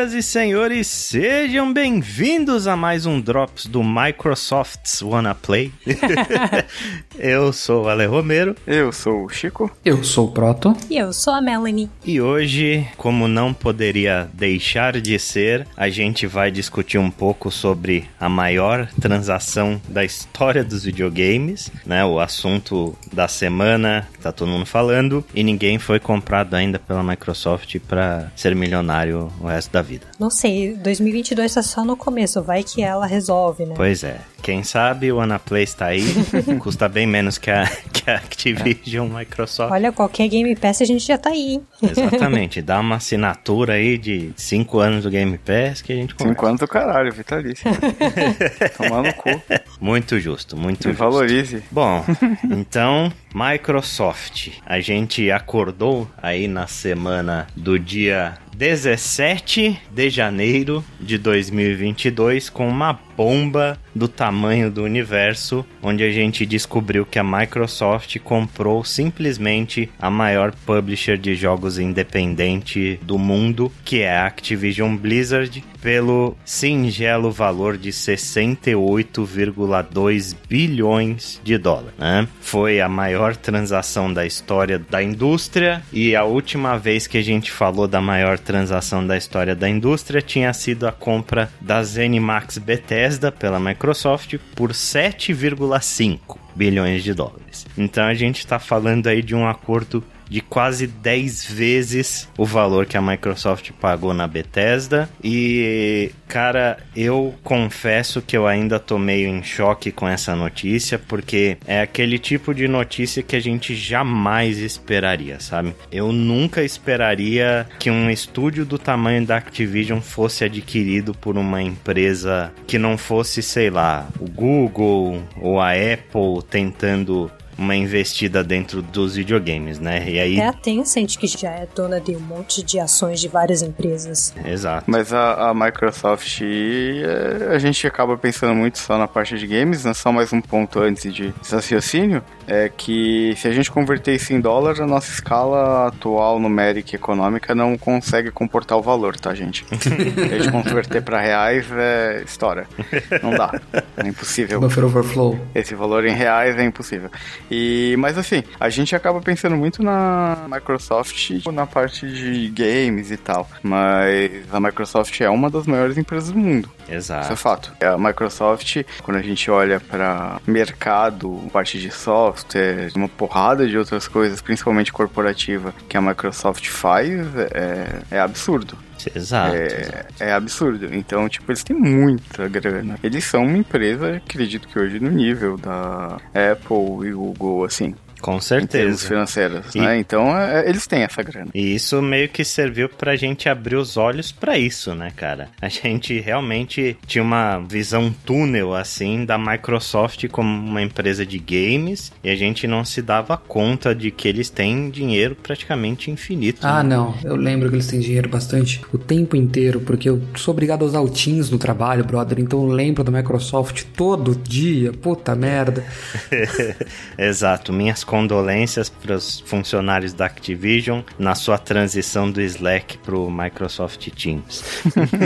Senhoras e senhores, sejam bem-vindos a mais um Drops do Microsoft's Wanna Play. eu sou o Ale Romero. Eu sou o Chico. Eu sou o Proto. E eu sou a Melanie. E hoje, como não poderia deixar de ser, a gente vai discutir um pouco sobre a maior transação da história dos videogames, né? O assunto da semana que tá todo mundo falando e ninguém foi comprado ainda pela Microsoft para ser milionário o resto da vida. Não sei, 2022 tá só no começo, vai que ela resolve, né? Pois é. Quem sabe o Anaplay está aí, custa bem menos que a, que a Activision Microsoft. Olha, qualquer Game Pass a gente já tá aí, hein? Exatamente, dá uma assinatura aí de 5 anos do Game Pass que a gente conversa. 5 anos do caralho, vitalício. Tomar no cu. Muito justo, muito Me justo. valorize. Bom, então, Microsoft. A gente acordou aí na semana do dia 17 de janeiro de 2022 com uma bomba do tamanho do universo, onde a gente descobriu que a Microsoft comprou simplesmente a maior publisher de jogos independente do mundo, que é a Activision Blizzard, pelo singelo valor de 68,2 bilhões de dólares. Né? Foi a maior transação da história da indústria e a última vez que a gente falou da maior transação da história da indústria tinha sido a compra da ZeniMax Bethesda pela Microsoft por 7,5 bilhões de dólares. Então a gente está falando aí de um acordo de quase 10 vezes o valor que a Microsoft pagou na Bethesda. E, cara, eu confesso que eu ainda tô meio em choque com essa notícia, porque é aquele tipo de notícia que a gente jamais esperaria, sabe? Eu nunca esperaria que um estúdio do tamanho da Activision fosse adquirido por uma empresa que não fosse, sei lá, o Google ou a Apple tentando uma investida dentro dos videogames, né? E aí. É a Tencent que já é dona de um monte de ações de várias empresas. Exato. Mas a, a Microsoft, é, a gente acaba pensando muito só na parte de games, né? Só mais um ponto antes de raciocínio, é que se a gente converter isso em dólar, a nossa escala atual numérica e econômica não consegue comportar o valor, tá, gente? Se a gente converter para reais, é história. Não dá. É impossível. Buffer Overflow. Esse valor em reais é impossível. E, mas assim, a gente acaba pensando muito na Microsoft na parte de games e tal. Mas a Microsoft é uma das maiores empresas do mundo. Isso é Exato. fato. A Microsoft, quando a gente olha para mercado, parte de software, uma porrada de outras coisas, principalmente corporativa, que a Microsoft faz, é, é absurdo. Exato. É, é absurdo. Então, tipo, eles têm muita grana. Eles são uma empresa, acredito que hoje, no nível da Apple e Google, assim, Com em termos certeza. financeiros, E- né? Então, é, eles têm essa grana. E isso meio que serviu pra gente abrir os olhos pra isso, né, cara? A gente realmente tinha uma visão túnel, assim, da Microsoft como uma empresa de games e a gente não se dava conta de que eles têm dinheiro praticamente infinito. Ah, né? não. Eu lembro que eles têm dinheiro bastante o tempo inteiro, porque eu sou obrigado a usar o Teams no trabalho, brother. Então eu lembro da Microsoft todo dia. Puta merda. Exato. Minhas condolências para os funcionários da Activision na sua transição do Slack pro Microsoft Teams.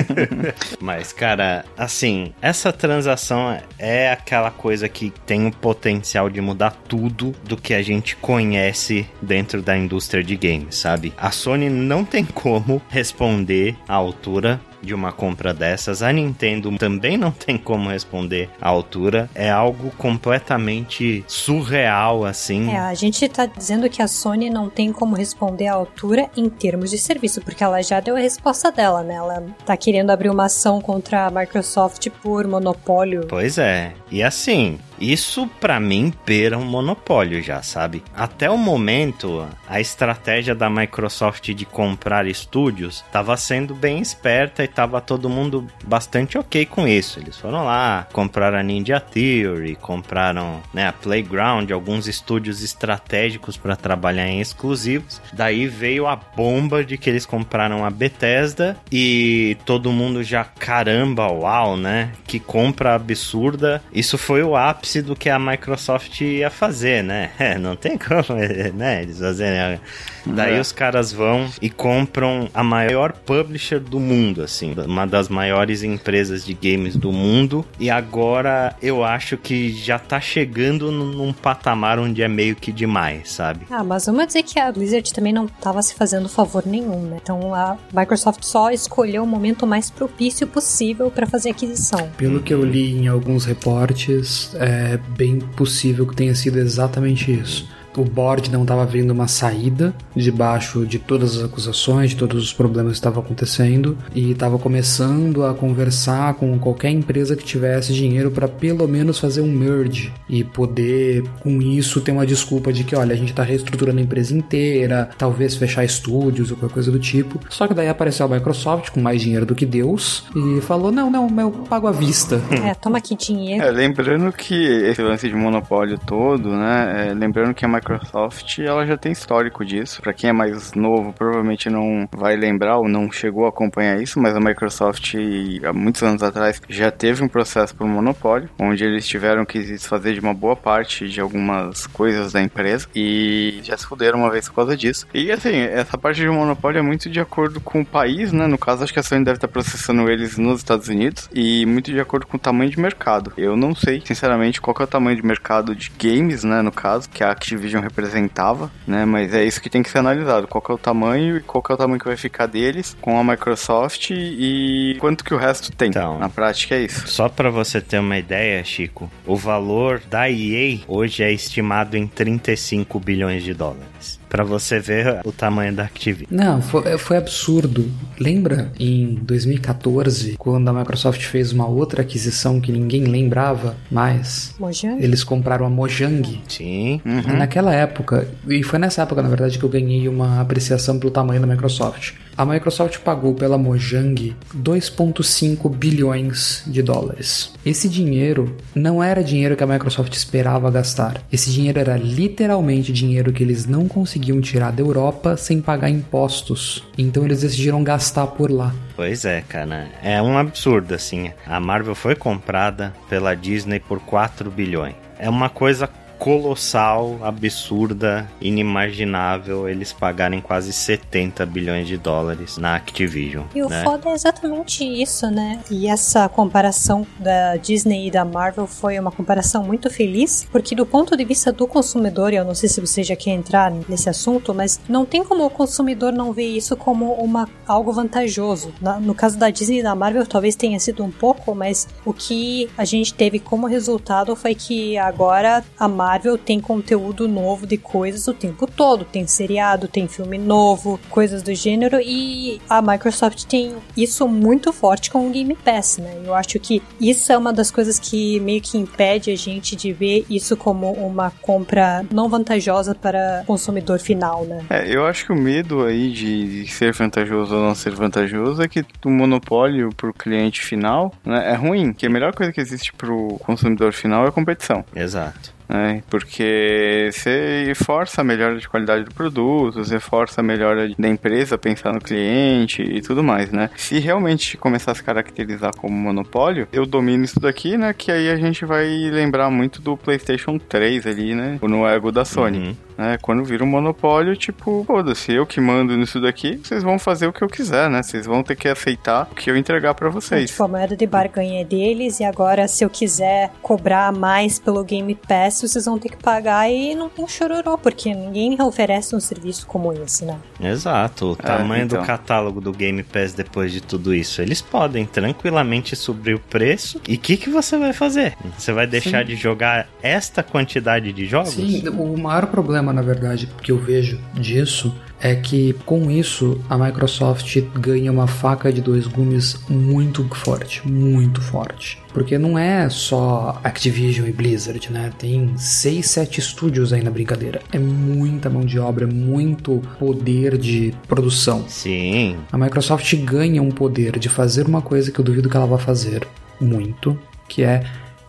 Mas, cara, assim, essa transação é aquela coisa que tem o potencial de mudar tudo do que a gente conhece dentro da indústria de games, sabe? A Sony não tem como responder à altura de uma compra dessas. A Nintendo também não tem como responder à altura. É algo completamente surreal, assim. É, a gente tá dizendo que a Sony não tem como responder à altura em termos de serviço, porque ela já deu a resposta dela, né? Ela tá querendo abrir uma ação contra a Microsoft por monopólio. Pois é. E assim, isso pra mim beira um monopólio já, sabe? Até o momento, a estratégia da Microsoft de comprar estúdios estava sendo bem esperta e tava todo mundo bastante ok com isso. Eles foram lá, compraram a Ninja Theory, compraram né, a Playground, alguns estúdios estratégicos para trabalhar em exclusivos. Daí veio a bomba de que eles compraram a Bethesda e todo mundo já caramba, uau, né? Que compra absurda. Isso foi o ápice ápice do que a Microsoft ia fazer, né? É, não tem como, né? Eles fazerem. Daí é. os caras vão e compram a maior publisher do mundo, assim, uma das maiores empresas de games do mundo. E agora eu acho que já tá chegando num patamar onde é meio que demais, sabe? Ah, mas vamos dizer que a Blizzard também não tava se fazendo favor nenhum, né? Então a Microsoft só escolheu o momento mais propício possível para fazer aquisição. Pelo que eu li em alguns reportes, é bem possível que tenha sido exatamente isso o board não estava vendo uma saída debaixo de todas as acusações, de todos os problemas que estavam acontecendo e estava começando a conversar com qualquer empresa que tivesse dinheiro para pelo menos fazer um merge e poder com isso ter uma desculpa de que olha a gente está reestruturando a empresa inteira, talvez fechar estúdios ou qualquer coisa do tipo. Só que daí apareceu a Microsoft com mais dinheiro do que Deus e falou não não eu pago à vista. É toma aqui dinheiro. É, lembrando que esse lance de monopólio todo, né? É, lembrando que a Microsoft, ela já tem histórico disso. Para quem é mais novo, provavelmente não vai lembrar ou não chegou a acompanhar isso, mas a Microsoft, há muitos anos atrás, já teve um processo por monopólio, onde eles tiveram que desfazer de uma boa parte de algumas coisas da empresa e já se fuderam uma vez por causa disso. E assim, essa parte de monopólio é muito de acordo com o país, né? No caso, acho que a Sony deve estar processando eles nos Estados Unidos e muito de acordo com o tamanho de mercado. Eu não sei, sinceramente, qual é o tamanho de mercado de games, né? No caso, que a Activision Activision representava, né? Mas é isso que tem que ser analisado. Qual é o tamanho e qual é o tamanho que vai ficar deles com a Microsoft e quanto que o resto tem. Então, na prática é isso. Só para você ter uma ideia, Chico, o valor da EA hoje é estimado em 35 bilhões de dólares para você ver o tamanho da Activision. Não, foi, foi absurdo. Lembra em 2014, quando a Microsoft fez uma outra aquisição que ninguém lembrava mais? Mojang? Eles compraram a Mojang. Sim. Uhum. Naquela época, e foi nessa época, na verdade, que eu ganhei uma apreciação pelo tamanho da Microsoft. A Microsoft pagou pela Mojang 2,5 bilhões de dólares. Esse dinheiro não era dinheiro que a Microsoft esperava gastar. Esse dinheiro era literalmente dinheiro que eles não conseguiam tirar da Europa sem pagar impostos. Então eles decidiram gastar por lá. Pois é, cara. É um absurdo, assim. A Marvel foi comprada pela Disney por 4 bilhões. É uma coisa colossal, absurda, inimaginável eles pagarem quase 70 bilhões de dólares na Activision. E o né? foda é exatamente isso, né? E essa comparação da Disney e da Marvel foi uma comparação muito feliz, porque do ponto de vista do consumidor, e eu não sei se você já quer entrar nesse assunto, mas não tem como o consumidor não ver isso como uma, algo vantajoso. no caso da Disney e da Marvel, talvez tenha sido um pouco, mas o que a gente teve como resultado foi que agora a Marvel Marvel tem conteúdo novo de coisas o tempo todo. Tem seriado, tem filme novo, coisas do gênero. E a Microsoft tem isso muito forte com o Game Pass, né? Eu acho que isso é uma das coisas que meio que impede a gente de ver isso como uma compra não vantajosa para o consumidor final, né? É, eu acho que o medo aí de ser vantajoso ou não ser vantajoso é que o monopólio para o cliente final né, é ruim. Que a melhor coisa que existe para o consumidor final é a competição. Exato né? Porque você força a melhora de qualidade do produto, você força a melhora da empresa pensar no cliente e tudo mais, né? Se realmente começar a se caracterizar como monopólio, eu domino isso daqui, né? Que aí a gente vai lembrar muito do PlayStation 3 ali, né? No ego da Sony. Uhum. Né? Quando vira um monopólio, tipo, foda-se, eu que mando nisso daqui, vocês vão fazer o que eu quiser, né? Vocês vão ter que aceitar o que eu entregar para vocês. tipo, a moeda de barganha é deles e agora se eu quiser cobrar mais pelo Game Pass, vocês vão ter que pagar e não tem chororô, porque ninguém oferece um serviço como esse, né? Exato. O é, tamanho então. do catálogo do Game Pass depois de tudo isso, eles podem tranquilamente subir o preço. E o que, que você vai fazer? Você vai deixar Sim. de jogar esta quantidade de jogos? Sim, o maior problema problema, na verdade, que eu vejo disso é que com isso a Microsoft ganha uma faca de dois gumes muito forte, muito forte. Porque não é só Activision e Blizzard, né? Tem seis, sete estúdios aí na brincadeira. É muita mão de obra, muito poder de produção. Sim. A Microsoft ganha um poder de fazer uma coisa que eu duvido que ela vá fazer muito, que é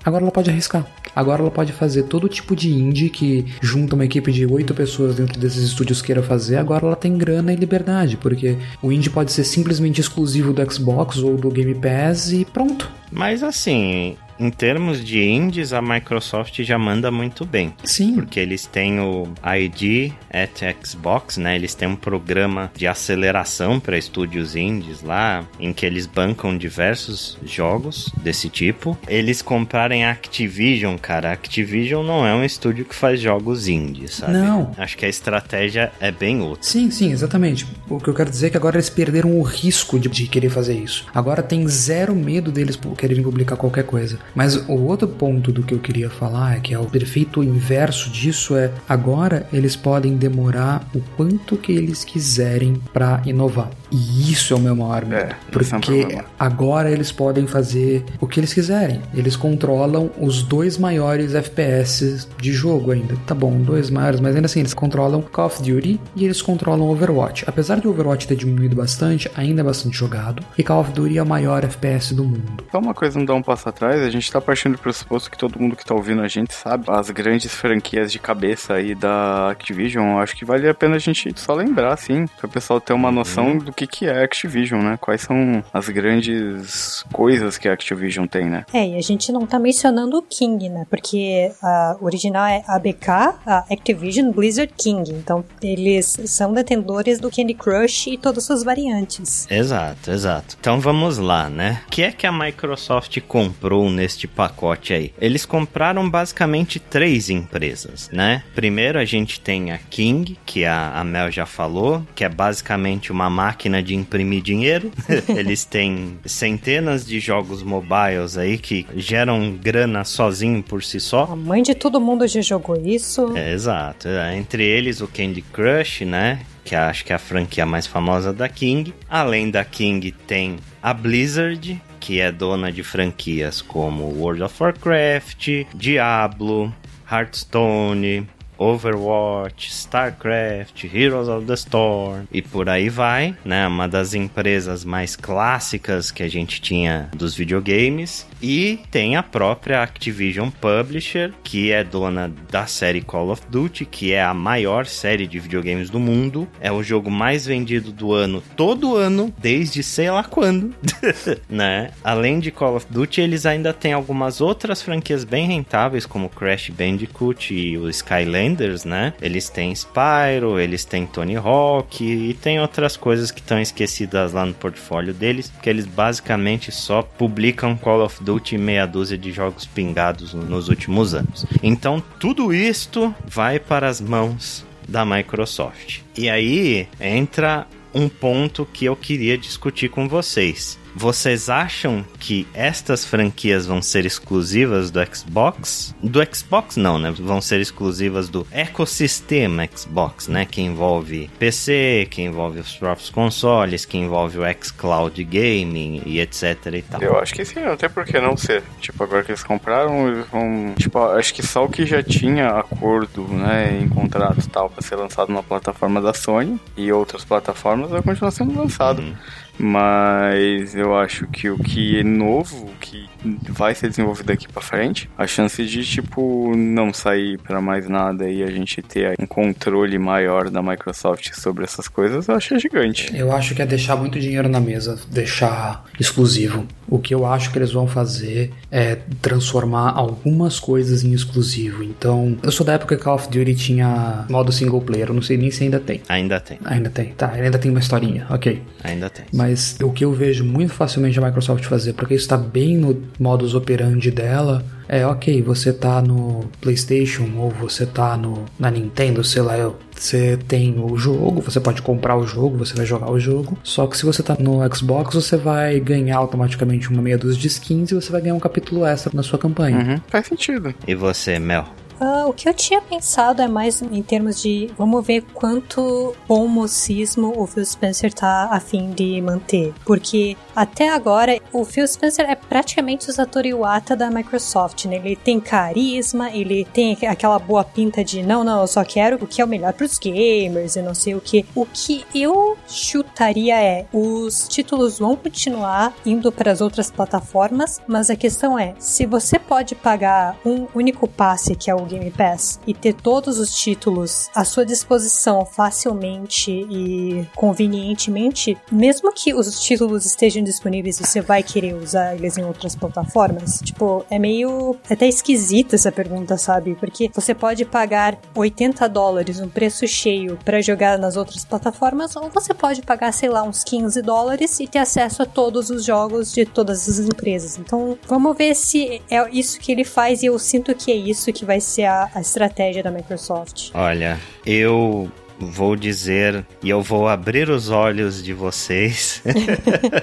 agora ela pode arriscar. Agora ela pode fazer todo tipo de indie que junta uma equipe de oito pessoas dentro desses estúdios queira fazer. Agora ela tem grana e liberdade, porque o indie pode ser simplesmente exclusivo do Xbox ou do Game Pass e pronto. Mas assim, em termos de indies, a Microsoft já manda muito bem. Sim. Porque eles têm o ID at Xbox, né? Eles têm um programa de aceleração para estúdios indies lá, em que eles bancam diversos jogos desse tipo. Eles comprarem a Activision, cara. A Activision não é um estúdio que faz jogos indies, sabe? Não. Acho que a estratégia é bem outra. Sim, sim, exatamente. O que eu quero dizer é que agora eles perderam o risco de, de querer fazer isso. Agora tem zero medo deles quererem publicar qualquer coisa. Mas o outro ponto do que eu queria falar é que é o perfeito inverso disso é agora eles podem demorar o quanto que eles quiserem para inovar. E isso é o meu maior medo. É, porque é um agora eles podem fazer o que eles quiserem. Eles controlam os dois maiores FPS de jogo ainda. Tá bom, dois maiores, mas ainda assim eles controlam Call of Duty e eles controlam Overwatch. Apesar de Overwatch ter diminuído bastante, ainda é bastante jogado. E Call of Duty é o maior FPS do mundo. Só uma coisa não dá um passo atrás, a gente tá partindo do pressuposto que todo mundo que tá ouvindo a gente sabe as grandes franquias de cabeça aí da Activision. Acho que vale a pena a gente só lembrar, assim, para o pessoal ter uma noção do que, que é Activision, né? Quais são as grandes coisas que a Activision tem, né? É, e a gente não tá mencionando o King, né? Porque a original é ABK, a Activision Blizzard King. Então, eles são detentores do Candy Crush e todas suas variantes. Exato, exato. Então vamos lá, né? O que é que a Microsoft comprou neste pacote aí? Eles compraram basicamente três empresas, né? Primeiro a gente tem a King, que a, a Mel já falou, que é basicamente uma máquina de imprimir dinheiro. Eles têm centenas de jogos mobiles aí que geram grana sozinho por si só. A mãe de todo mundo já jogou isso. É, exato. É, Entre eles o Candy Crush, né? Que acho que é a franquia mais famosa da King. Além da King tem a Blizzard, que é dona de franquias como World of Warcraft, Diablo, Hearthstone, Overwatch, StarCraft, Heroes of the Storm e por aí vai, né? Uma das empresas mais clássicas que a gente tinha dos videogames. E tem a própria Activision Publisher, que é dona da série Call of Duty, que é a maior série de videogames do mundo. É o jogo mais vendido do ano, todo ano, desde sei lá quando, né? Além de Call of Duty, eles ainda têm algumas outras franquias bem rentáveis, como Crash Bandicoot e o Skylanders, né? Eles têm Spyro, eles têm Tony Hawk e tem outras coisas que estão esquecidas lá no portfólio deles, que eles basicamente só publicam Call of Duty e meia dúzia de jogos pingados nos últimos anos. Então, tudo isto vai para as mãos da Microsoft. E aí entra um ponto que eu queria discutir com vocês. Vocês acham que estas franquias vão ser exclusivas do Xbox? Do Xbox não, né? Vão ser exclusivas do ecossistema Xbox, né? Que envolve PC, que envolve os próprios consoles, que envolve o xCloud Gaming e etc e tal. Eu acho que sim, não tem por que não ser. Tipo, agora que eles compraram, eles vão. Tipo, acho que só o que já tinha acordo, né, em contrato e tal, pra ser lançado na plataforma da Sony e outras plataformas vai continuar sendo lançado. Uhum. Mas eu acho que o que é novo, o que vai ser desenvolvido daqui pra frente, a chance de, tipo, não sair pra mais nada e a gente ter um controle maior da Microsoft sobre essas coisas, eu acho é gigante. Eu acho que é deixar muito dinheiro na mesa, deixar exclusivo. O que eu acho que eles vão fazer é transformar algumas coisas em exclusivo. Então, eu sou da época que Call of Duty tinha modo single player, eu não sei nem se ainda tem. Ainda tem, Ainda tem, tá, ainda tem uma historinha, ok. ainda tem. Mas o que eu vejo muito facilmente a Microsoft fazer, porque isso está bem no modus operandi dela, é ok, você tá no PlayStation ou você tá no, na Nintendo, sei lá, eu- você tem o jogo, você pode comprar o jogo, você vai jogar o jogo. Só que se você tá no Xbox, você vai ganhar automaticamente uma meia dúzia de skins e você vai ganhar um capítulo extra na sua campanha. Uhum, faz sentido. E você, Mel? Ah, o que eu tinha pensado é mais em termos de vamos ver quanto bom mocismo o Phil Spencer tá a fim de manter. Porque até agora o Phil Spencer é praticamente o Satoru Iwata da Microsoft, né? Ele tem carisma, ele tem aquela boa pinta de não, não, eu só quero o que é o melhor pros gamers e não sei o que. O que eu chutaria é os títulos vão continuar indo para as outras plataformas, mas a questão é, se você pode pagar um único passe, que é o o Game Pass e ter todos os títulos à sua disposição facilmente e convenientemente, mesmo que os títulos estejam disponíveis, você vai querer usar eles em outras plataformas? Tipo, é meio até esquisita essa pergunta, sabe? Porque você pode pagar 80 dólares, um preço cheio, para jogar nas outras plataformas, ou você pode pagar, sei lá, uns 15 dólares e ter acesso a todos os jogos de todas as empresas. Então, vamos ver se é isso que ele faz e eu sinto que é isso que vai ser a, a estratégia da Microsoft. Olha, eu vou dizer e eu vou abrir os olhos de vocês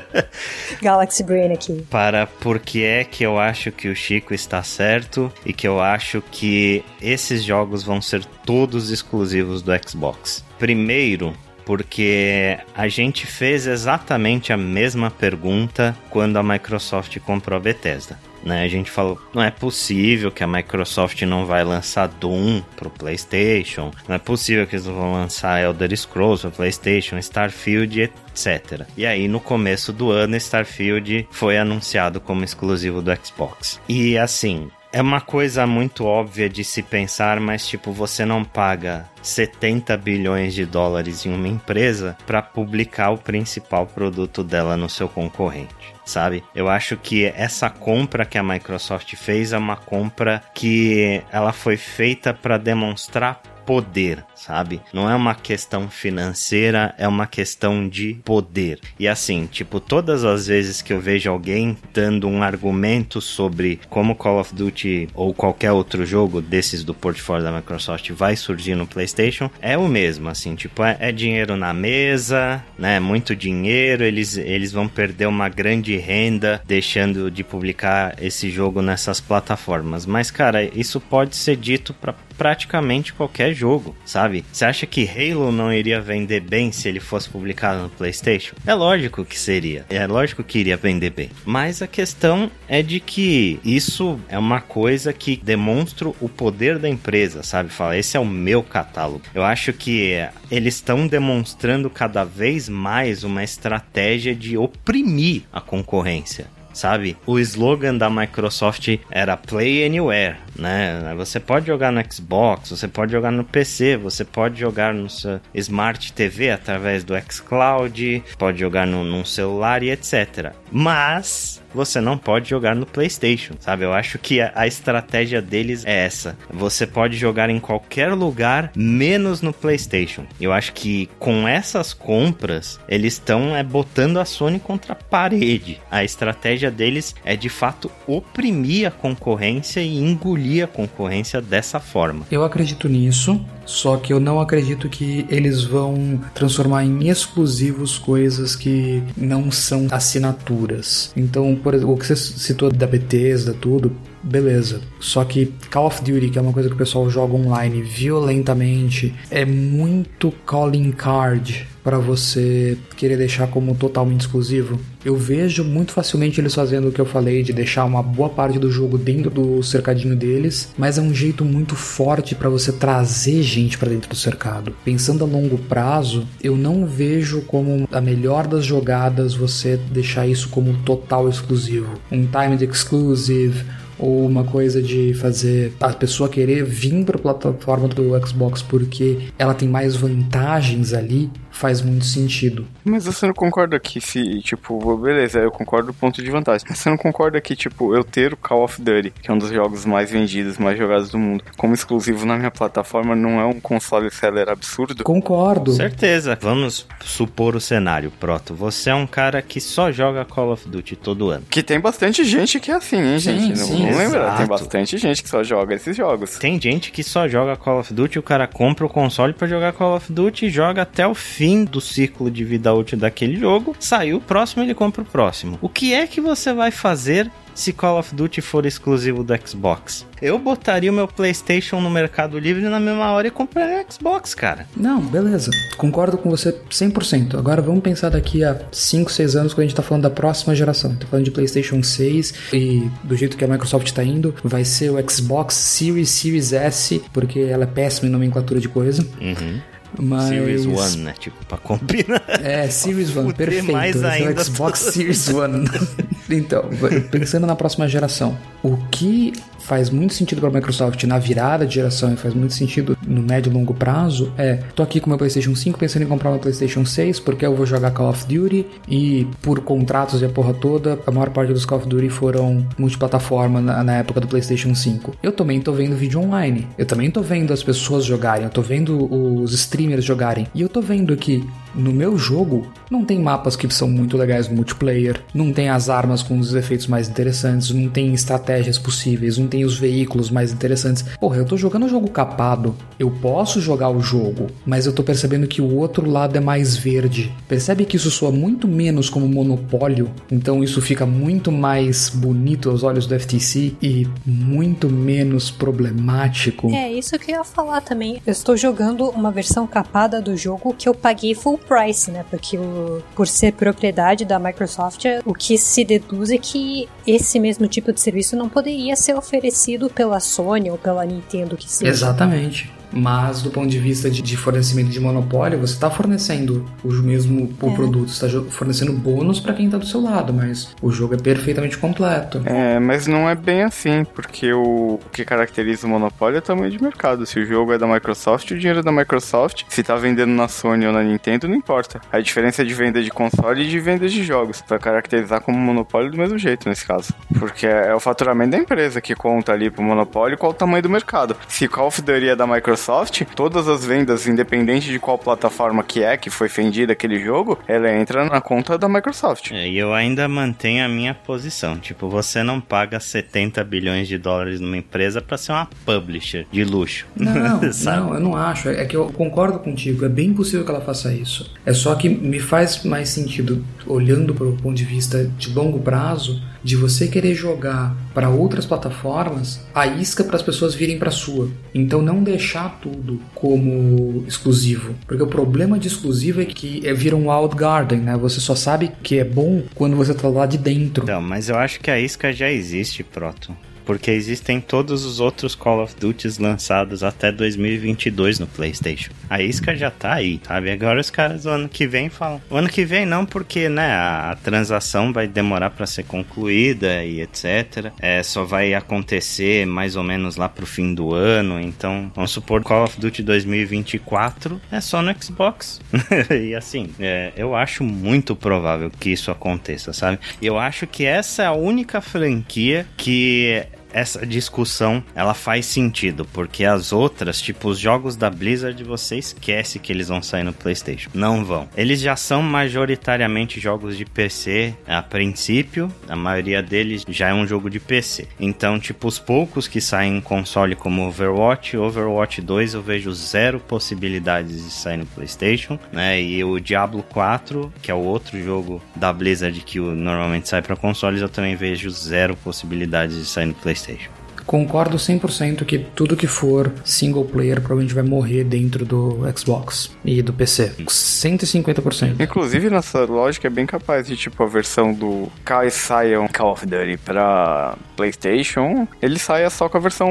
Galaxy Brain aqui. para porque é que eu acho que o Chico está certo e que eu acho que esses jogos vão ser todos exclusivos do Xbox. Primeiro, porque a gente fez exatamente a mesma pergunta quando a Microsoft comprou a Bethesda. Né, a gente falou, não é possível que a Microsoft não vai lançar Doom pro PlayStation, não é possível que eles vão lançar Elder Scrolls pro PlayStation, Starfield, etc. E aí no começo do ano Starfield foi anunciado como exclusivo do Xbox. E assim, é uma coisa muito óbvia de se pensar, mas tipo, você não paga 70 bilhões de dólares em uma empresa para publicar o principal produto dela no seu concorrente, sabe? Eu acho que essa compra que a Microsoft fez é uma compra que ela foi feita para demonstrar poder, sabe? Não é uma questão financeira, é uma questão de poder. E assim, tipo, todas as vezes que eu vejo alguém dando um argumento sobre como Call of Duty ou qualquer outro jogo desses do portfólio da Microsoft vai surgir no PlayStation, é o mesmo, assim, tipo, é, é dinheiro na mesa, né? Muito dinheiro, eles, eles vão perder uma grande renda deixando de publicar esse jogo nessas plataformas. Mas, cara, isso pode ser dito para praticamente qualquer jogo, sabe? Você acha que Halo não iria vender bem se ele fosse publicado no PlayStation? É lógico que seria. É lógico que iria vender bem. Mas a questão é de que isso é uma coisa que demonstra o poder da empresa, sabe? Fala, esse é o meu catálogo. Eu acho que eles estão demonstrando cada vez mais uma estratégia de oprimir a concorrência sabe? O slogan da Microsoft era Play Anywhere, né? Você pode jogar no Xbox, você pode jogar no PC, você pode jogar no seu Smart TV através do xCloud, pode jogar no, num celular e etc. Mas você não pode jogar no PlayStation, sabe? Eu acho que a, a, estratégia deles é essa. Você pode jogar em qualquer lugar, menos no PlayStation. Eu acho que com essas compras, eles estão é, botando a Sony contra a parede. A estratégia deles é de fato oprimir a concorrência e engolir a concorrência dessa forma. Eu acredito nisso. Só que eu não acredito que eles vão transformar em exclusivos coisas que não são assinaturas. Então, por exemplo, o que você citou da Bethesda, tudo, beleza. Só que Call of Duty, que é uma coisa que o pessoal joga online violentamente, é muito calling card para você querer deixar como totalmente exclusivo. Eu vejo muito facilmente eles fazendo o que eu falei de deixar uma boa parte do jogo dentro do cercadinho deles, mas é um jeito muito forte para você trazer gente para dentro do cercado. Pensando a longo prazo, eu não vejo como a melhor das jogadas você deixar isso como total exclusivo. Um timed exclusive ou uma coisa de fazer a pessoa querer vir para a plataforma do Xbox porque ela tem mais vantagens ali, faz muito sentido. Mas você não concorda que se, tipo, beleza, eu concordo do ponto de vantagem. Mas você não concorda que, tipo, eu ter o Call of Duty, que é um dos jogos mais vendidos, mais jogados do mundo, como exclusivo na minha plataforma, não é um console seller absurdo? Concordo. Com certeza. Vamos supor o cenário, Proto. Você é um cara que só joga Call of Duty todo ano. Que tem bastante gente que é assim, hein, Sim, gente? sim, não, não lembra? Tem bastante gente que só joga esses jogos. Tem gente que só joga Call of Duty, o cara compra o console pra jogar Call of Duty e joga até o fim do ciclo de vida útil daquele jogo. Saiu o próximo, ele compra o próximo. O que é que você vai fazer se Call of Duty for exclusivo do Xbox? Eu botaria o meu PlayStation no Mercado Livre na mesma hora e compraria o Xbox, cara. Não, beleza. Concordo com você 100%. Agora vamos pensar daqui a 5, 6 anos quando a gente tá falando da próxima geração. Tá falando de PlayStation 6 e do jeito que a Microsoft tá indo, vai ser o Xbox Series, Series S, porque ela é péssima em nomenclatura de coisa. Uhum. Mas... Series One, né? Tipo, pra combinar. É, Series One, perfeito. mais Esse ainda Xbox. Series One. Então, pensando na próxima geração, o que faz muito sentido para a Microsoft na virada de geração e faz muito sentido no médio e longo prazo é: tô aqui com meu PlayStation 5 pensando em comprar uma PlayStation 6 porque eu vou jogar Call of Duty e por contratos e a porra toda, a maior parte dos Call of Duty foram multiplataforma na, na época do PlayStation 5. Eu também tô vendo vídeo online, eu também tô vendo as pessoas jogarem, eu tô vendo os streamers jogarem. E eu tô vendo que no meu jogo não tem mapas que são muito legais no multiplayer, não tem as armas com os efeitos mais interessantes, não tem estratégias possíveis, não tem os veículos mais interessantes. Porra, eu tô jogando o jogo capado, eu posso jogar o jogo, mas eu tô percebendo que o outro lado é mais verde. Percebe que isso soa muito menos como monopólio, então isso fica muito mais bonito aos olhos do FTC e muito menos problemático. É, isso que eu ia falar também. Eu estou jogando uma versão capada do jogo que eu paguei full price, né? Porque o, por ser propriedade da Microsoft, o que se deduz é que esse mesmo tipo de serviço não poderia ser oferecido pela Sony ou pela Nintendo que seja. Exatamente. Mas do ponto de vista de, de fornecimento de monopólio, você está fornecendo o mesmo o é. produto, está fornecendo bônus para quem está do seu lado, mas o jogo é perfeitamente completo. É, mas não é bem assim, porque o, o que caracteriza o monopólio é o tamanho de mercado. Se o jogo é da Microsoft, o dinheiro é da Microsoft. Se está vendendo na Sony ou na Nintendo, não importa. A diferença é de venda de console e de venda de jogos. Vai caracterizar como monopólio do mesmo jeito nesse caso. Porque é, é o faturamento da empresa que conta ali pro monopólio qual o tamanho do mercado. Se Call of Duty é da Microsoft, Microsoft, todas as vendas, independente de qual plataforma que é que foi vendida aquele jogo, ela entra na conta da Microsoft. É, e eu ainda mantenho a minha posição. Tipo, você não paga 70 bilhões de dólares numa empresa para ser uma publisher de luxo. Não, não, eu não acho. É que eu concordo contigo. É bem possível que ela faça isso. É só que me faz mais sentido, olhando para o ponto de vista de longo prazo, de você querer jogar para outras plataformas a isca para as pessoas virem para sua. Então não deixar tudo como exclusivo, porque o problema de exclusivo é que é vira um wild garden, né? Você só sabe que é bom quando você tá lá de dentro. Então, mas eu acho que a isca já existe, Proto porque existem todos os outros Call of Duties lançados até 2022 no PlayStation. A isca já tá aí, sabe? Agora os caras o ano que vem falam. O ano que vem não, porque, né, a, transação vai demorar para ser concluída e etc. É, só vai acontecer mais ou menos lá pro fim do ano. Então, vamos supor Call of Duty 2024 é só no Xbox. e assim, é, eu acho muito provável que isso aconteça, sabe? Eu acho que essa é a única franquia que essa discussão ela faz sentido, porque as outras, tipo os jogos da Blizzard, você esquece que eles vão sair no PlayStation. Não vão. Eles já são majoritariamente jogos de PC a princípio, a maioria deles já é um jogo de PC. Então, tipo, os poucos que saem em console como Overwatch, Overwatch 2 eu vejo zero possibilidades de sair no PlayStation, né? E o Diablo 4, que é o outro jogo da Blizzard que normalmente sai para consoles, eu também vejo zero possibilidades de sair no PlayStation. PlayStation. Concordo 100% que tudo que for single player provavelmente vai morrer dentro do Xbox e do PC. 150%. Inclusive, nessa lógica é bem capaz de, tipo, a versão do Kai saia Call of Duty pra PlayStation, ele saia só com a versão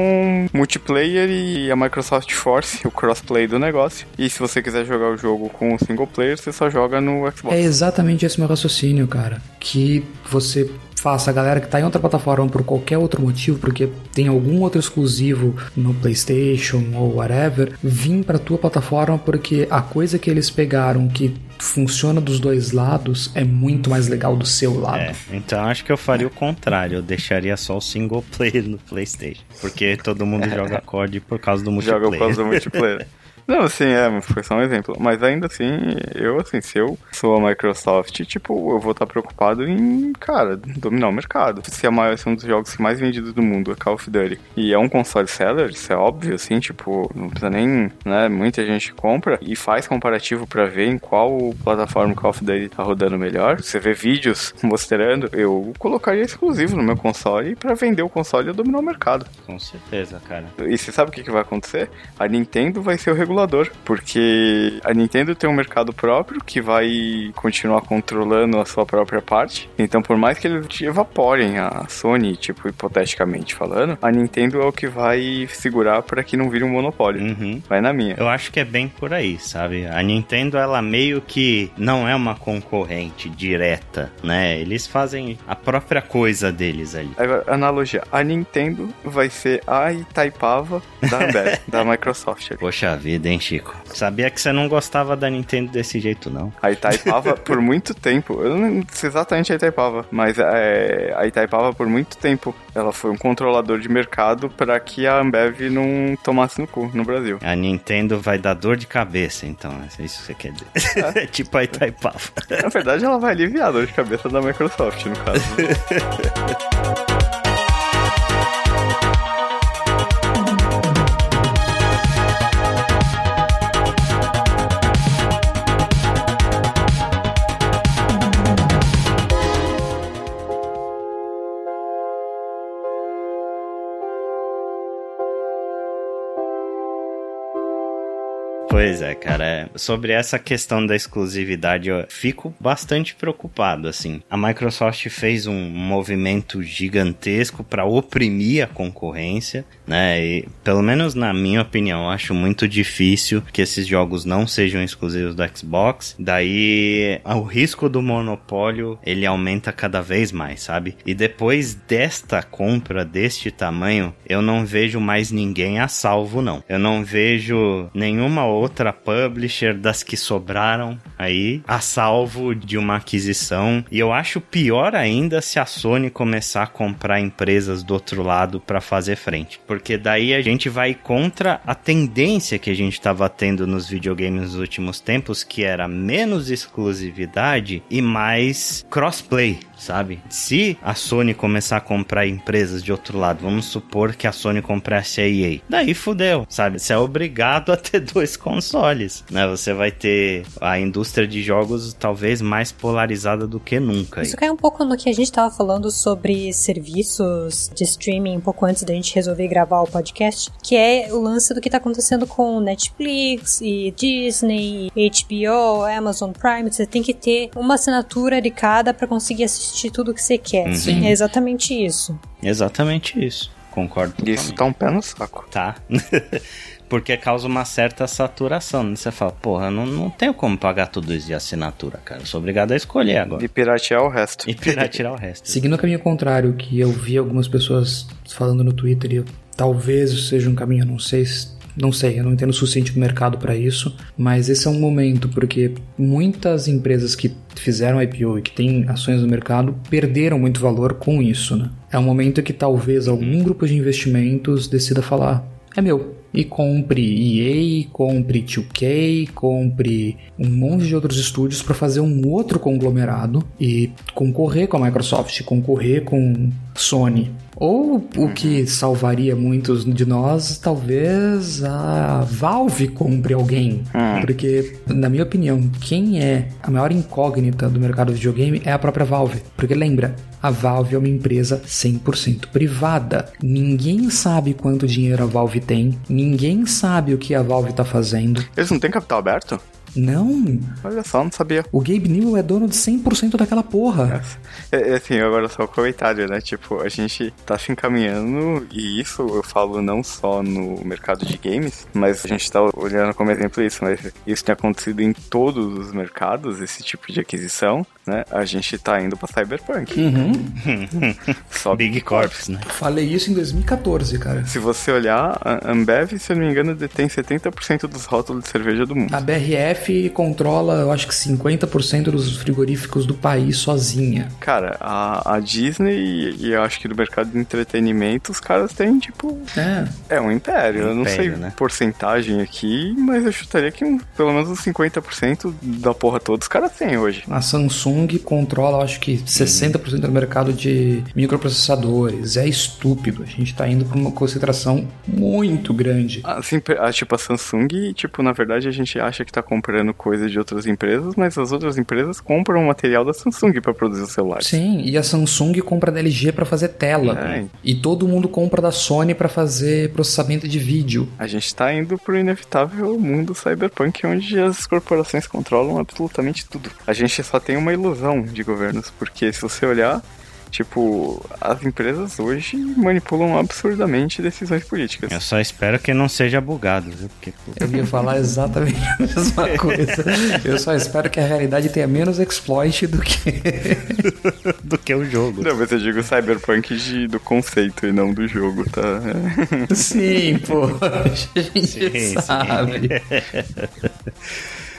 multiplayer e a Microsoft Force, o crossplay do negócio. E se você quiser jogar o jogo com o single player, você só joga no Xbox. É exatamente esse meu raciocínio, cara. Que você faça a galera que está em outra plataforma por qualquer outro motivo, porque tem algum outro exclusivo no PlayStation ou whatever, vir para tua plataforma porque a coisa que eles pegaram que funciona dos dois lados é muito mais legal do seu lado. É, então acho que eu faria o contrário, eu deixaria só o single player no PlayStation, porque todo mundo joga COD por causa do multiplayer. Joga por causa do multiplayer. Não, assim, é, foi só um exemplo. Mas ainda assim, eu, assim, se eu sou a Microsoft, tipo, eu vou estar preocupado em, cara, dominar o mercado. Se, é maior, se é um dos jogos mais vendidos do mundo é Call of Duty e é um console seller, isso é óbvio, assim, tipo, não precisa nem, né, muita gente compra e faz comparativo para ver em qual plataforma Call of Duty tá rodando melhor. Você vê vídeos mostrando, eu colocaria exclusivo no meu console para vender o console e dominar o mercado. Com certeza, cara. E você sabe o que, que vai acontecer? A Nintendo vai ser o regulador regulador, porque a Nintendo tem um mercado próprio que vai continuar controlando a sua própria parte. Então, por mais que eles evaporem a Sony, tipo, hipoteticamente falando, a Nintendo é o que vai segurar para que não vire um monopólio. Uhum. Vai na minha. Eu acho que é bem por aí, sabe? A Nintendo, ela meio que não é uma concorrente direta, né? Eles fazem a própria coisa deles ali. Analogia. A Nintendo vai ser a Itaipava da Ambev, da Microsoft. ali. Poxa vida, hein, Chico? Sabia que você não gostava da Nintendo desse jeito, não. A Itaipava, por muito tempo, eu não sei exatamente a Itaipava, mas é, a Itaipava, por muito tempo, ela foi um controlador de mercado para que a Ambev não tomasse no cu no Brasil. A Nintendo vai dar dor de cabeça, então. É isso que você quer dizer. tipo a Itaipava. Na verdade, ela vai aliviar a dor de cabeça da Microsoft, no caso. Pois é, cara. é. Sobre essa questão da exclusividade, eu fico bastante preocupado, assim. A Microsoft fez um movimento gigantesco para oprimir a concorrência, né? E, pelo menos na minha opinião, acho muito difícil que esses jogos não sejam exclusivos do Xbox. Daí, o risco do monopólio, ele aumenta cada vez mais, sabe? E depois desta compra deste tamanho, eu não vejo mais ninguém a salvo, não. Eu não vejo nenhuma outra publisher das que sobraram aí a salvo de uma aquisição. E eu acho pior ainda se a Sony começar a comprar empresas do outro lado para fazer frente, porque daí a gente vai contra a tendência que a gente estava tendo nos videogames nos últimos tempos, que era menos exclusividade e mais crossplay sabe? Se a Sony começar a comprar empresas de outro lado, vamos supor que a Sony comprasse a EA, daí fudeu, sabe? Você é obrigado a ter dois consoles, né? Você vai ter a indústria de jogos talvez mais polarizada do que nunca. Isso cai um pouco no que a gente estava falando sobre serviços de streaming um pouco antes da gente resolver gravar o podcast, que é o lance do que está acontecendo com Netflix e Disney, HBO, Amazon Prime. Você tem que ter uma assinatura de cada para conseguir assistir tudo que você quer. Uhum. Sim. É exatamente isso. Exatamente isso. Concordo Isso totalmente. tá um pé no saco. Tá. Porque causa uma certa saturação. Né? Você fala, porra, eu não, não tenho como pagar tudo isso de assinatura, cara. Eu sou obrigado a escolher agora. E piratear o resto. E piratear o resto. Seguindo o caminho contrário, que eu vi algumas pessoas falando no Twitter e eu, talvez isso seja um caminho, eu não sei, se- não sei, eu não entendo o suficiente do mercado para isso, mas esse é um momento porque muitas empresas que fizeram IPO e que têm ações no mercado perderam muito valor com isso, né? É um momento que talvez algum grupo de investimentos decida falar, é meu, e compre EA, compre 2K, compre um monte de outros estúdios para fazer um outro conglomerado e concorrer com a Microsoft, concorrer com Sony. Ou o que salvaria muitos de nós, talvez a Valve compre alguém. Porque, na minha opinião, quem é a maior incógnita do mercado de videogame é a própria Valve. Porque lembra, a Valve é uma empresa 100% privada. Ninguém sabe quanto dinheiro a Valve tem, ninguém sabe o que a Valve tá fazendo. Eles não têm capital aberto? Não, Olha só, não sabia. o Gabe Newell é dono de 100% daquela porra. É, é assim, agora só um comentário, né? Tipo, a gente tá se encaminhando, e isso eu falo não só no mercado de games, mas a gente tá olhando como exemplo isso, mas isso tem acontecido em todos os mercados, esse tipo de aquisição, né? A gente tá indo pra Cyberpunk. Uhum. Só Big Corps, né? Falei isso em 2014, cara. Se você olhar, a Ambev, se eu não me engano, detém 70% dos rótulos de cerveja do mundo. A BRF controla, eu acho que 50% dos frigoríficos do país sozinha. Cara, a, a Disney e, e eu acho que no mercado de entretenimento, os caras têm, tipo, É. É um império, eu não sei né? porcentagem aqui, mas eu chutaria que um- pelo menos uns 50% da porra toda os caras têm hoje. A Samsung controla, eu acho que 60% do mercado de microprocessadores. É estúpido. A gente tá indo pra uma concentração muito grande. Assim, tipo, a Samsung, tipo, na verdade a gente acha que tá comprando comprando coisa de outras empresas, mas as outras empresas compram material da Samsung para produzir o celular. Sim, e a Samsung compra da LG para fazer tela. É. E todo mundo compra da Sony para fazer processamento de vídeo. A gente tá indo pro inevitável mundo cyberpunk, onde as corporações controlam absolutamente tudo. A gente só tem uma ilusão de governos, porque se você olhar, Tipo, as empresas hoje manipulam absurdamente decisões políticas. Eu só espero que não seja bugado, viu? Porque... Eu ia falar exatamente a mesma coisa. Eu só espero que a realidade tenha menos exploit do que. do que o jogo. Não, mas eu digo cyberpunk de, do conceito e não do jogo, tá? Sim, pô. A gente sim, sabe. Sim.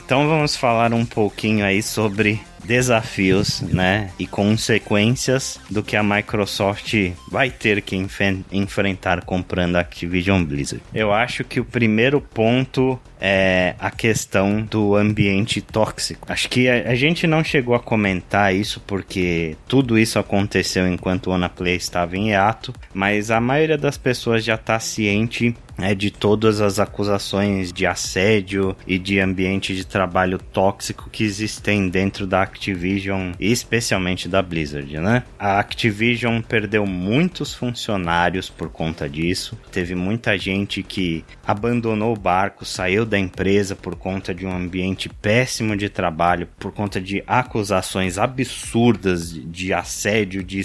então vamos falar um pouquinho aí sobre desafios, né, e consequências do que a Microsoft vai ter que enf enfrentar comprando a Activision Blizzard. Eu acho que o primeiro ponto é a questão do ambiente tóxico. Acho que a, a, gente não chegou a comentar isso porque tudo isso aconteceu enquanto o Onaplay estava em hiato, mas a maioria das pessoas já está ciente é, de todas as acusações de assédio e de ambiente de trabalho tóxico que existem dentro da Activision, especialmente da Blizzard, né? A Activision perdeu muitos funcionários por conta disso. Teve muita gente que abandonou o barco, saiu da empresa por conta de um ambiente péssimo de trabalho, por conta de acusações absurdas de assédio, de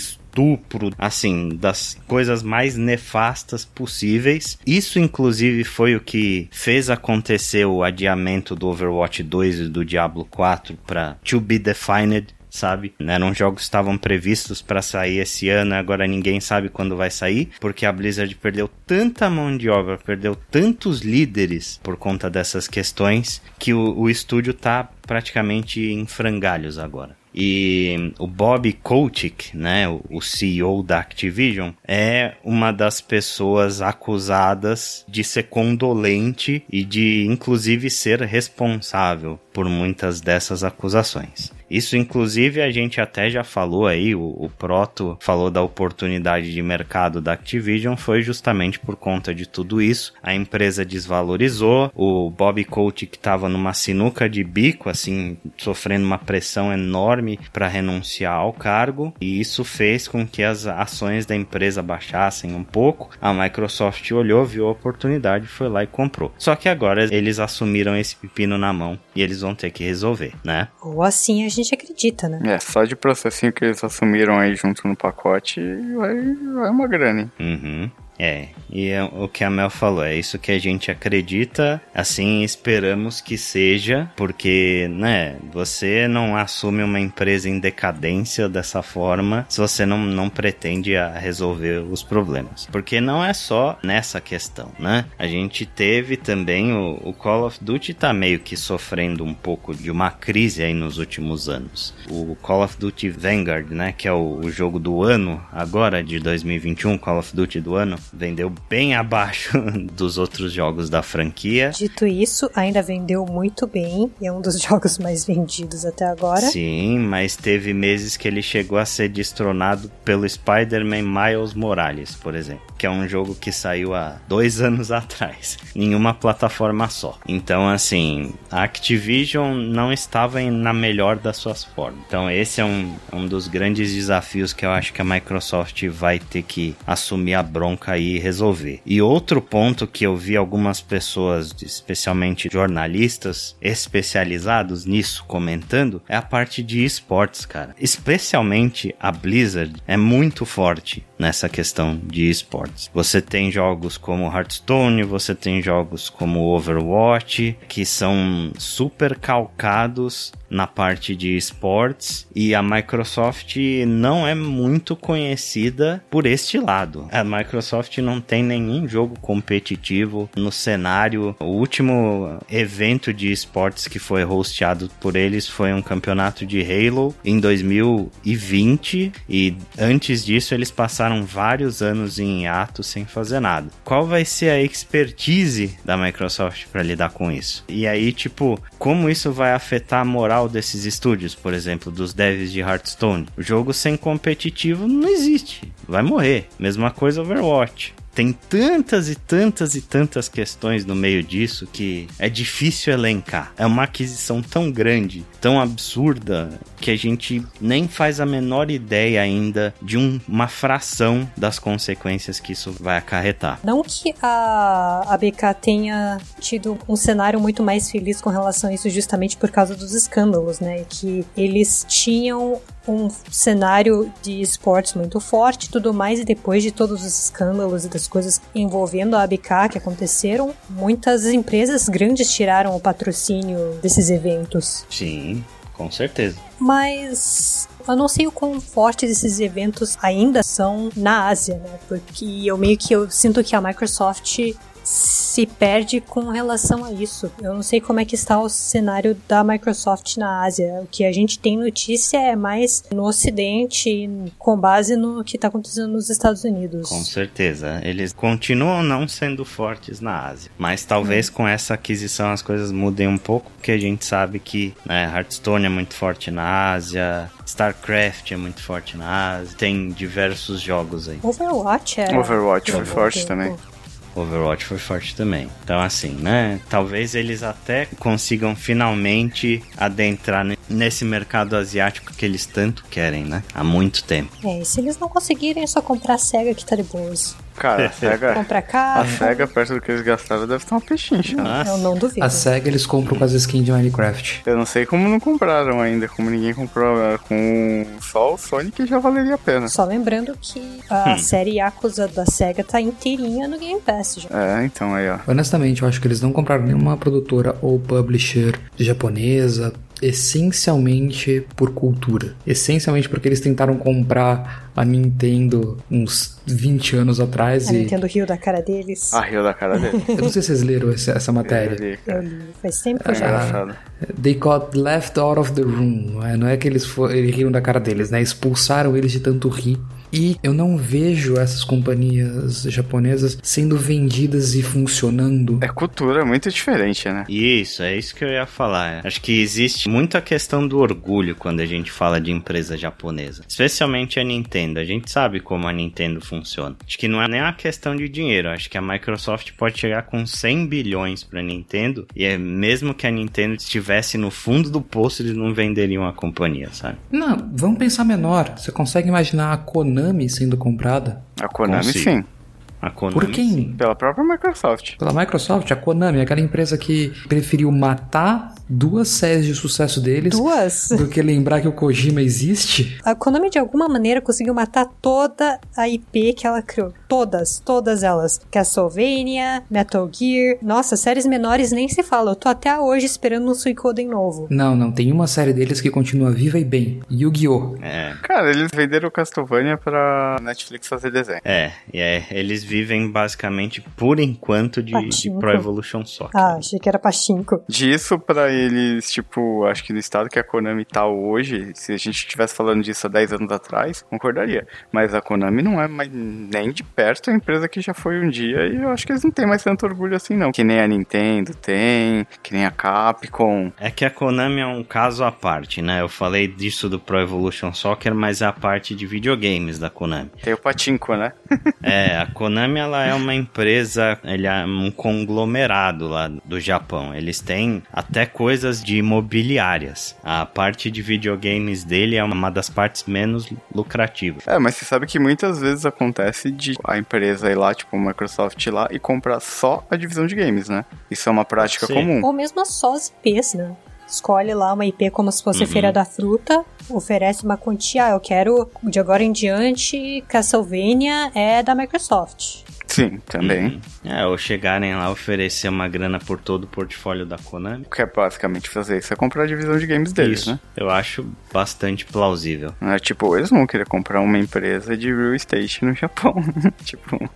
assim, das coisas mais nefastas possíveis. Isso, inclusive, foi o que fez acontecer o adiamento do Overwatch 2 e do Diablo 4 para To Be Defined sabe? Eram jogos que estavam previstos para sair esse ano, agora ninguém sabe quando vai sair, porque a Blizzard perdeu tanta mão de obra, perdeu tantos líderes por conta dessas questões, que o, o estúdio tá praticamente em frangalhos agora. E o Bob Kotick, né, o CEO da Activision, é uma das pessoas acusadas de ser condolente e de inclusive ser responsável por muitas dessas acusações. Isso, inclusive, a gente até já falou aí, o, o, Proto falou da oportunidade de mercado da Activision, foi justamente por conta de tudo isso. A empresa desvalorizou, o Bob Coach que estava numa sinuca de bico, assim, sofrendo uma pressão enorme para renunciar ao cargo, e isso fez com que as ações da empresa baixassem um pouco. A Microsoft olhou, viu a oportunidade, foi lá e comprou. Só que agora eles assumiram esse pepino na mão e eles vão ter que resolver, né? Ou assim a gente gente acredita, né? É, só de processinho que eles assumiram aí junto no pacote, vai, vai uma grana. Uhum. É, e é o que a Mel falou, é isso que a gente acredita, assim esperamos que seja, porque, né, você não assume uma empresa em decadência dessa forma se você não, não pretende resolver os problemas. Porque não é só nessa questão, né? A gente teve também o, o Call of Duty tá meio que sofrendo um pouco de uma crise aí nos últimos anos. O Call of Duty Vanguard, né, que é o, o jogo do ano agora de 2021, Call of Duty do ano, vendeu bem abaixo dos outros jogos da franquia. Dito isso, ainda vendeu muito bem e é um dos jogos mais vendidos até agora. Sim, mas teve meses que ele chegou a ser destronado pelo Spider-Man Miles Morales, por exemplo, que é um jogo que saiu há dois anos atrás, em uma plataforma só. Então, assim, a Activision não estava na melhor das suas formas. Então, esse é um, um dos grandes desafios que eu acho que a Microsoft vai ter que assumir a bronca resolver. E outro ponto que eu vi algumas pessoas, especialmente jornalistas especializados nisso, comentando, é a parte de esportes, cara. Especialmente a Blizzard é muito forte nessa questão de esportes. Você tem jogos como Hearthstone, você tem jogos como Overwatch, que são super calcados na parte de esportes e a Microsoft não é muito conhecida por este lado. A Microsoft não tem nenhum jogo competitivo no cenário. O último evento de esportes que foi hosteado por eles foi um campeonato de Halo em 2020 e antes disso eles passaram vários anos em ato sem fazer nada. Qual vai ser a expertise da Microsoft para lidar com isso? E aí, tipo, como isso vai afetar a moral desses estúdios, por exemplo, dos devs de Hearthstone. O jogo sem competitivo não existe, vai morrer. Mesma coisa Overwatch. tem tantas e tantas e tantas questões no meio disso que é difícil elencar. É uma aquisição tão grande, tão absurda, que a gente nem faz a menor ideia ainda de um, uma fração das consequências que isso vai acarretar. Não que a, a BK tenha tido um cenário muito mais feliz com relação a isso justamente por causa dos escândalos, né? Que eles tinham um cenário de esportes muito forte e tudo mais, e depois de todos os escândalos e das coisas envolvendo a ABK que aconteceram, muitas empresas grandes tiraram o patrocínio desses eventos. Sim, com certeza. Mas eu não sei o quão fortes esses eventos ainda são na Ásia, né? Porque eu meio que eu sinto que a Microsoft se perde com relação a isso. Eu não sei como é que está o cenário da Microsoft na Ásia. O que a gente tem notícia é mais no Ocidente, com base no que está acontecendo nos Estados Unidos. Com certeza. Eles continuam não sendo fortes na Ásia. Mas talvez hum. com essa aquisição as coisas mudem um pouco, porque a gente sabe que né, Hearthstone é muito forte na Ásia, StarCraft é muito forte na Ásia, tem diversos jogos aí. Overwatch é. Overwatch foi forte também. Overwatch foi forte também. Então, assim, né? Talvez eles até consigam finalmente adentrar nesse mercado asiático que eles tanto querem, né? Há muito tempo. É, e se eles não conseguirem, é só comprar a SEGA que tá de boas. Cara, a SEGA. Compra carro. A SEGA, perto do que eles gastaram, deve estar uma pechincha. Né? Eu não duvido. A SEGA eles compram com as skins de Minecraft. Eu não sei como não compraram ainda, como ninguém comprou é, com só o Sonic já valeria a pena. Só lembrando que a hum. série Yakuza da SEGA tá inteirinha no Game Pass já. É, então aí, ó. Honestamente, eu acho que eles não compraram nenhuma produtora ou publisher japonesa, essencialmente por cultura. Essencialmente porque eles tentaram comprar a Nintendo uns 20 anos atrás. A e... Nintendo riu da cara deles. Ah, riu da cara deles. Eu não sei se vocês leram essa, essa matéria. Eu li, eu li. Faz tempo que eu já li. They got left out of the room. Não é, não é que eles, for, eles riram da cara deles, né? Expulsaram eles de tanto rir e eu não vejo essas companhias japonesas sendo vendidas e funcionando. É cultura muito diferente, né? Isso, é isso que eu ia falar. Acho que existe muita questão do orgulho quando a gente fala de empresa japonesa. Especialmente a Nintendo. A gente sabe como a Nintendo funciona. Acho que não é nem uma questão de dinheiro. Acho que a Microsoft pode chegar com 100 bilhões pra Nintendo. E é mesmo que a Nintendo estivesse no fundo do poço, eles não venderiam a companhia, sabe? Não, vamos pensar menor. Você consegue imaginar a Konami Konami sendo comprada? A Konami Consigo. sim. A Konami, Por quem? Sim. Pela própria Microsoft. Pela Microsoft, a Konami, aquela empresa que preferiu matar duas séries de sucesso deles. Duas? Do que lembrar que o Kojima existe. A Konami, de alguma maneira, conseguiu matar toda a IP que ela criou. Todas, todas elas. Castlevania, Metal Gear. Nossa, séries menores nem se fala. Eu tô até hoje esperando um Suicoden novo. Não, não. Tem uma série deles que continua viva e bem. Yu-Gi-Oh! É. Cara, eles venderam Castlevania pra Netflix fazer desenho. É, é. Eles vivem basicamente, por enquanto, de, de Pro Evolution Soccer. Ah, achei que era Pachinko. Disso pra eles, tipo, acho que no estado que a Konami tá hoje, se a gente estivesse falando disso há 10 anos atrás, concordaria. Mas a Konami não é mais nem de perto a empresa que já foi um dia e eu acho que eles não têm mais tanto orgulho assim, não. Que nem a Nintendo tem, que nem a Capcom. É que a Konami é um caso à parte, né? Eu falei disso do Pro Evolution Soccer, mas é a parte de videogames da Konami. Tem o Patinco, né? é, a Konami ela é uma empresa, ele é um conglomerado lá do Japão. Eles têm até coisas de imobiliárias. A parte de videogames dele é uma das partes menos lucrativas. É, mas você sabe que muitas vezes acontece de a empresa ir lá, tipo a Microsoft ir lá e comprar só a divisão de games, né? Isso é uma prática Sim. comum. Ou mesmo só as IPs, né? Escolhe lá uma IP como se fosse uhum. Feira da Fruta, oferece uma quantia, ah, eu quero de agora em diante Castlevania é da Microsoft. Sim, também. Uhum. É, ou chegarem lá oferecer uma grana por todo o portfólio da Konami. O que é basicamente fazer isso é comprar a divisão de games deles, isso. né? Eu acho bastante plausível. É tipo, eles vão querer comprar uma empresa de real estate no Japão. tipo.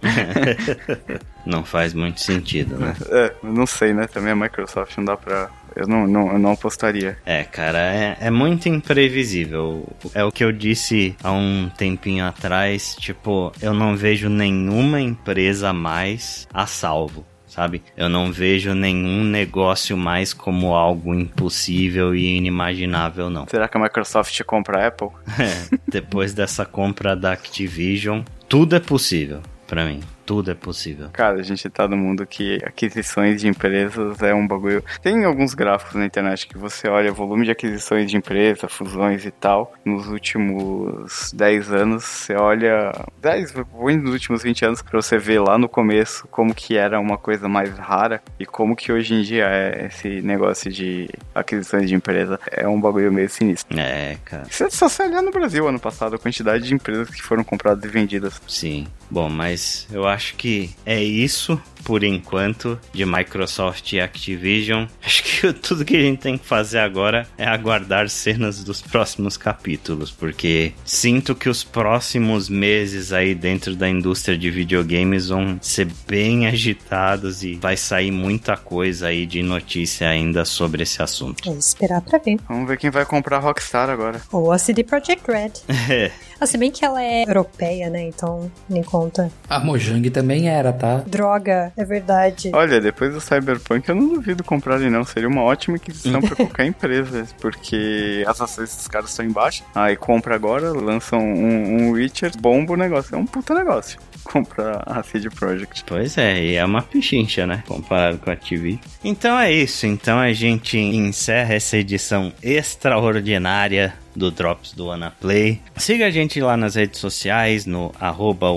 não faz muito sentido, né? É, não sei, né? Também a Microsoft não dá pra eu não, não, eu não apostaria. É, cara, é, é muito imprevisível. É o que eu disse há um tempinho atrás. Tipo, eu não vejo nenhuma empresa mais a salvo sabe? Eu não vejo nenhum negócio mais como algo impossível e inimaginável, não. Será que a Microsoft compra a Apple? É, depois dessa compra da Activision, tudo é possível para mim. Tudo é possível. Cara, a gente tá no mundo que aquisições de empresas é um bagulho. Tem alguns gráficos na internet que você olha volume de aquisições de empresa, fusões e tal. Nos últimos 10 anos, você olha. 10, nos últimos 20 anos, pra você ver lá no começo como que era uma coisa mais rara e como que hoje em dia é esse negócio de aquisições de empresa. É um bagulho meio sinistro. É, cara. É só se olhar no Brasil ano passado, a quantidade de empresas que foram compradas e vendidas. Sim. Bom, mas eu acho que é isso por enquanto de Microsoft e Activision. Acho que tudo que a gente tem que fazer agora é aguardar cenas dos próximos capítulos, porque sinto que os próximos meses aí dentro da indústria de videogames vão ser bem agitados e vai sair muita coisa aí de notícia ainda sobre esse assunto. É esperar pra ver. Vamos ver quem vai comprar Rockstar agora. Ou a CD Projekt Red. É. Ah, se bem que ela é europeia, né? Então, nem conta. A Mojang também era, tá? Droga, é verdade. Olha, depois do Cyberpunk eu não duvido comprarem não. Seria uma ótima aquisição pra qualquer empresa. Porque as ações dos caras estão embaixo. Aí compra agora, lançam um, um Witcher, bomba o negócio. É um puta negócio. Compra a CD Projekt. Pois é, e é uma pichincha, né? Comparado com a TV. Então é isso. Então a gente encerra essa edição extraordinária do Drops do WannaPlay. Siga a gente lá nas redes sociais, no arroba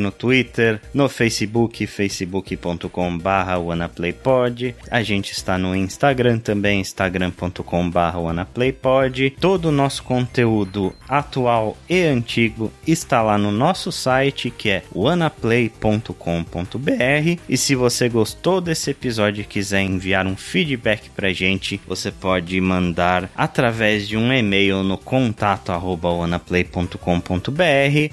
no Twitter, no Facebook, facebook.com barra WannaPlayPod. A gente está no Instagram também, instagram.com barra WannaPlayPod. Todo o nosso conteúdo atual e antigo está lá no nosso site, que é wannaplay.com.br. E se você gostou desse episódio e quiser enviar um feedback pra gente, você pode mandar através de um e-mail no contato arroba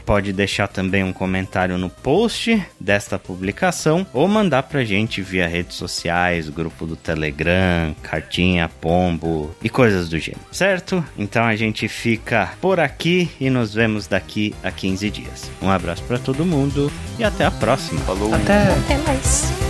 Pode deixar também um comentário no post desta publicação ou mandar pra gente via redes sociais, grupo do Telegram, cartinha, pombo e coisas do gênero, certo? Então a gente fica por aqui e nos vemos daqui a 15 dias. Um abraço para todo mundo e até a próxima. Falou. Até. Até mais.